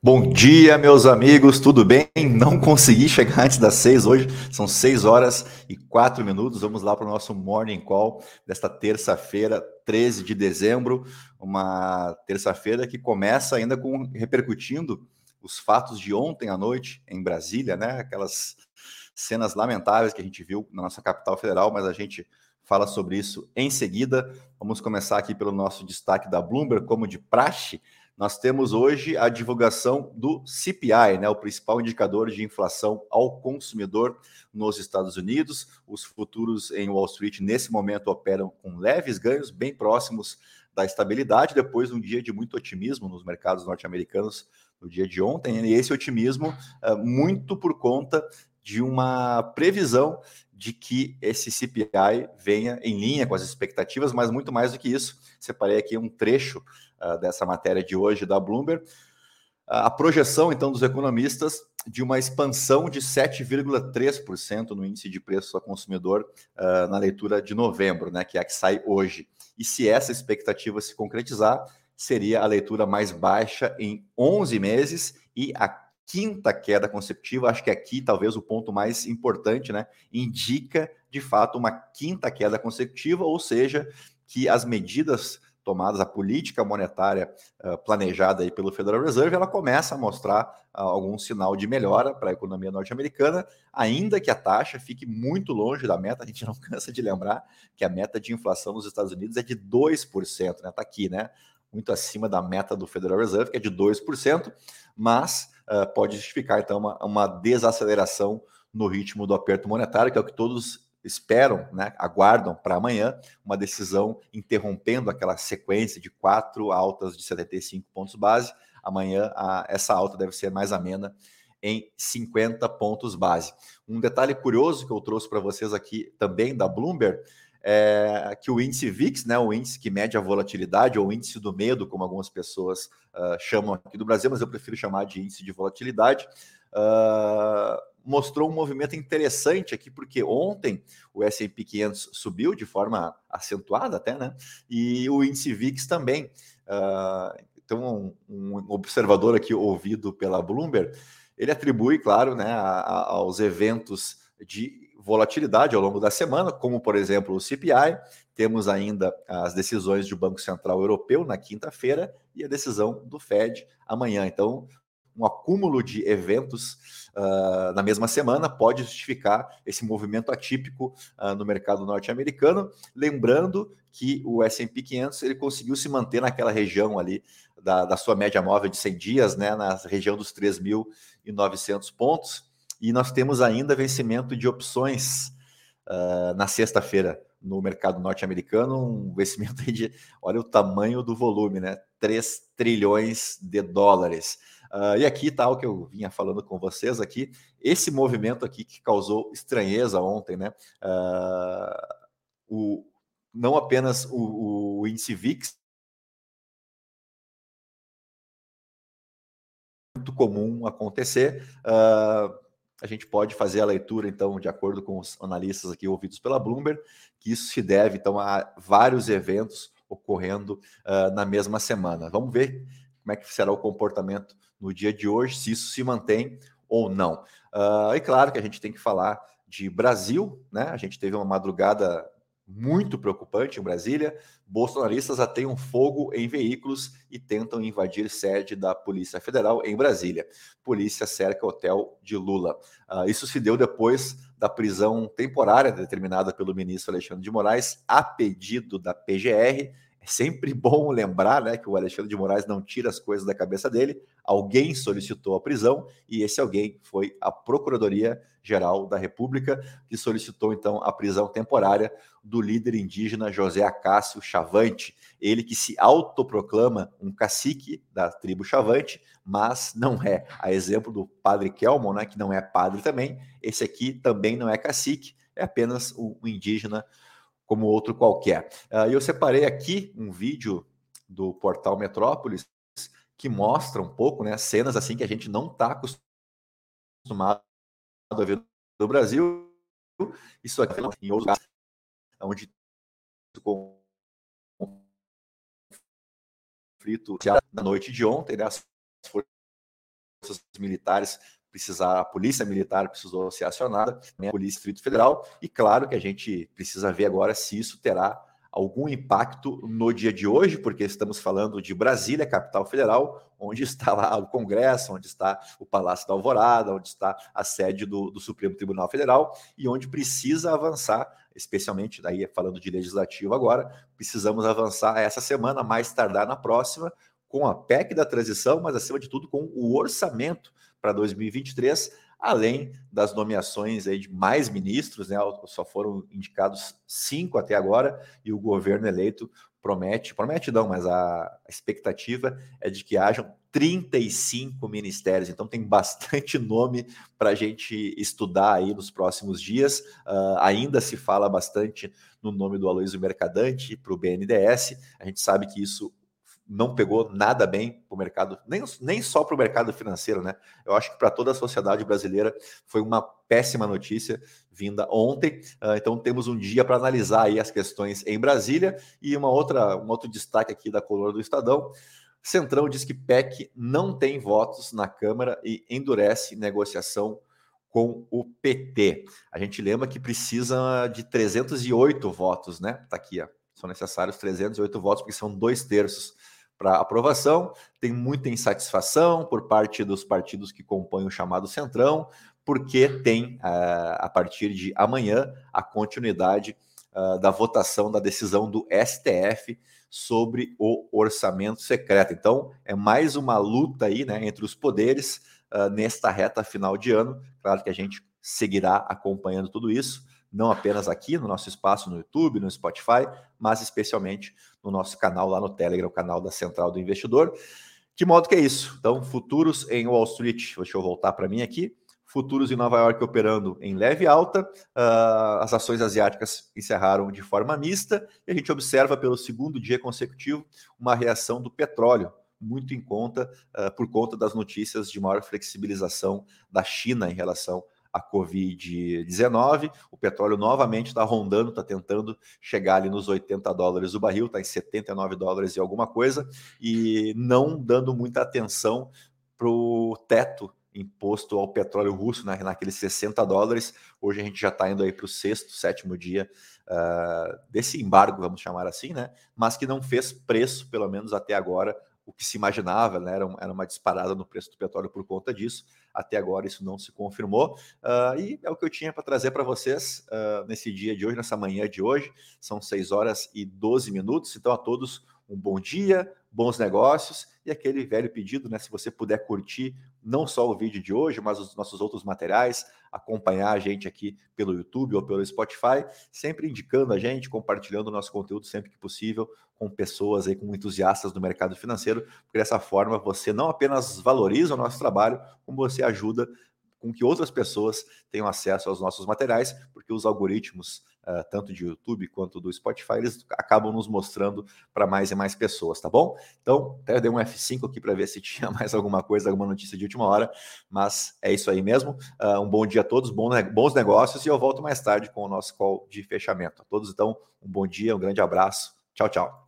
Bom dia, meus amigos, tudo bem? Não consegui chegar antes das seis hoje, são seis horas e quatro minutos. Vamos lá para o nosso Morning Call desta terça-feira, 13 de dezembro, uma terça-feira que começa ainda com repercutindo os fatos de ontem à noite em Brasília, né? Aquelas cenas lamentáveis que a gente viu na nossa capital federal, mas a gente fala sobre isso em seguida. Vamos começar aqui pelo nosso destaque da Bloomberg, como de praxe. Nós temos hoje a divulgação do CPI, né, o principal indicador de inflação ao consumidor nos Estados Unidos. Os futuros em Wall Street, nesse momento, operam com leves ganhos, bem próximos da estabilidade, depois de um dia de muito otimismo nos mercados norte-americanos no dia de ontem. E esse otimismo, é, muito por conta de uma previsão de que esse CPI venha em linha com as expectativas, mas muito mais do que isso. Separei aqui um trecho uh, dessa matéria de hoje da Bloomberg. Uh, a projeção, então, dos economistas de uma expansão de 7,3% no índice de preço ao consumidor uh, na leitura de novembro, né, que é a que sai hoje. E se essa expectativa se concretizar, seria a leitura mais baixa em 11 meses e a quinta queda consecutiva, acho que aqui talvez o ponto mais importante, né? Indica de fato uma quinta queda consecutiva, ou seja, que as medidas tomadas, a política monetária uh, planejada aí pelo Federal Reserve, ela começa a mostrar uh, algum sinal de melhora para a economia norte-americana, ainda que a taxa fique muito longe da meta. A gente não cansa de lembrar que a meta de inflação nos Estados Unidos é de 2%, né? Está aqui, né? Muito acima da meta do Federal Reserve, que é de 2%, mas uh, pode justificar, então, uma, uma desaceleração no ritmo do aperto monetário, que é o que todos esperam, né, aguardam para amanhã uma decisão interrompendo aquela sequência de quatro altas de 75 pontos base. Amanhã a, essa alta deve ser mais amena em 50 pontos base. Um detalhe curioso que eu trouxe para vocês aqui também da Bloomberg é que o índice VIX, né, o índice que mede a volatilidade, ou índice do medo, como algumas pessoas uh, chamam aqui do Brasil, mas eu prefiro chamar de índice de volatilidade, uh, mostrou um movimento interessante aqui, porque ontem o S&P 500 subiu de forma acentuada até, né? E o índice VIX também. Uh, então, um, um, observador aqui ouvido pela Bloomberg, ele atribui, claro, né, a, a, aos eventos de volatilidade ao longo da semana, como, por exemplo, o CPI. Temos ainda as decisões do Banco Central Europeu na quinta-feira e a decisão do Fed amanhã. Então, um acúmulo de eventos uh, na mesma semana pode justificar esse movimento atípico uh, no mercado norte-americano. Lembrando que o S&P 500 ele conseguiu se manter naquela região ali da, da sua média móvel de 100 dias, né, na região dos 3.900 pontos. E nós temos ainda vencimento de opções uh, na sexta-feira no mercado norte-americano, um vencimento de, olha o tamanho do volume, né? 3 trilhões de dólares. Uh, e aqui está o que eu vinha falando com vocês aqui, esse movimento aqui que causou estranheza ontem, né? Uh, o, não apenas o, o índice VIX, muito comum acontecer. Uh, a gente pode fazer a leitura, então, de acordo com os analistas aqui ouvidos pela Bloomberg, que isso se deve, então, a vários eventos ocorrendo uh, na mesma semana. Vamos ver como é que será o comportamento no dia de hoje, se isso se mantém ou não. Uh, e claro que a gente tem que falar de Brasil, né? A gente teve uma madrugada muito preocupante em Brasília. Bolsonaristas ateiam fogo em veículos e tentam invadir sede da Polícia Federal em Brasília. Polícia cerca hotel de Lula. Uh, isso se deu depois da prisão temporária determinada pelo ministro Alexandre de Moraes, a pedido da PGR sempre bom lembrar né, que o Alexandre de Moraes não tira as coisas da cabeça dele. Alguém solicitou a prisão e esse alguém foi a Procuradoria-Geral da República, que solicitou então a prisão temporária do líder indígena José Acácio Chavante. Ele que se autoproclama um cacique da tribo Chavante, mas não é. A exemplo do padre Kelmon, né, que não é padre também, esse aqui também não é cacique, é apenas um indígena como outro qualquer. Uh, eu separei aqui um vídeo do portal Metrópolis que mostra um pouco, né, cenas assim que a gente não está acostumado a ver no Brasil. Isso aqui em outros lugares, onde com conflito na noite de ontem, né, as forças militares precisar, a polícia militar precisou ser acionada, a polícia Distrito Federal, e claro que a gente precisa ver agora se isso terá algum impacto no dia de hoje, porque estamos falando de Brasília, capital federal, onde está lá o Congresso, onde está o Palácio da Alvorada, onde está a sede do, do Supremo Tribunal Federal e onde precisa avançar, especialmente daí falando de legislativo agora, precisamos avançar essa semana, mais tardar na próxima, com a PEC da transição, mas acima de tudo com o orçamento para 2023 além das nomeações aí de mais ministros, né? Só foram indicados cinco até agora, e o governo eleito promete, promete não, mas a expectativa é de que hajam 35 ministérios, então tem bastante nome para a gente estudar aí nos próximos dias. Uh, ainda se fala bastante no nome do Aloysio Mercadante para o BNDES. A gente sabe que isso não pegou nada bem para o mercado, nem, nem só para o mercado financeiro, né? Eu acho que para toda a sociedade brasileira foi uma péssima notícia vinda ontem. Uh, então temos um dia para analisar aí as questões em Brasília e uma outra, um outro destaque aqui da coluna do Estadão. Centrão diz que PEC não tem votos na Câmara e endurece negociação com o PT. A gente lembra que precisa de 308 votos, né? Tá aqui, ó. São necessários 308 votos, porque são dois terços para aprovação. Tem muita insatisfação por parte dos partidos que compõem o chamado Centrão, porque tem, uh, a partir de amanhã, a continuidade uh, da votação da decisão do STF sobre o orçamento secreto. Então, é mais uma luta aí né, entre os poderes uh, nesta reta final de ano. Claro que a gente seguirá acompanhando tudo isso não apenas aqui no nosso espaço no YouTube, no Spotify, mas especialmente no nosso canal lá no Telegram, o canal da Central do Investidor. De modo que é isso. Então, futuros em Wall Street, deixa eu voltar para mim aqui. Futuros em Nova York operando em leve alta, uh, as ações asiáticas encerraram de forma mista e a gente observa pelo segundo dia consecutivo uma reação do petróleo, muito em conta, uh, por conta das notícias de maior flexibilização da China em relação a Covid-19. O petróleo novamente está rondando, está tentando chegar ali nos 80 dólares o barril, está em 79 dólares e alguma coisa, e não dando muita atenção para o teto imposto ao petróleo russo né, naqueles 60 dólares. Hoje a gente já está indo aí para o sexto, sétimo dia uh, desse embargo, vamos chamar assim, né? Mas que não fez preço, pelo menos até agora, o que se imaginava, né? Era, era uma disparada no preço do petróleo por conta disso. Até agora isso não se confirmou. Uh, e é o que eu tinha para trazer para vocês uh, nesse dia de hoje, nessa manhã de hoje. São 6 horas e 12 minutos. Então, a todos um bom dia, bons negócios e aquele velho pedido, né? Se você puder curtir não só o vídeo de hoje, mas os nossos outros materiais, acompanhar a gente aqui pelo YouTube ou pelo Spotify, sempre indicando a gente, compartilhando o nosso conteúdo sempre que possível com pessoas aí, com entusiastas do mercado financeiro, porque dessa forma você não apenas valoriza o nosso trabalho, como você ajuda com que outras pessoas tenham acesso aos nossos materiais, porque os algoritmos, uh, tanto de YouTube quanto do Spotify, eles acabam nos mostrando para mais e mais pessoas, tá bom? Então, até eu dei um F5 aqui para ver se tinha mais alguma coisa, alguma notícia de última hora, mas é isso aí mesmo. Uh, um bom dia a todos, bons negócios e eu volto mais tarde com o nosso call de fechamento. A todos, então, um bom dia, um grande abraço. Tchau, tchau.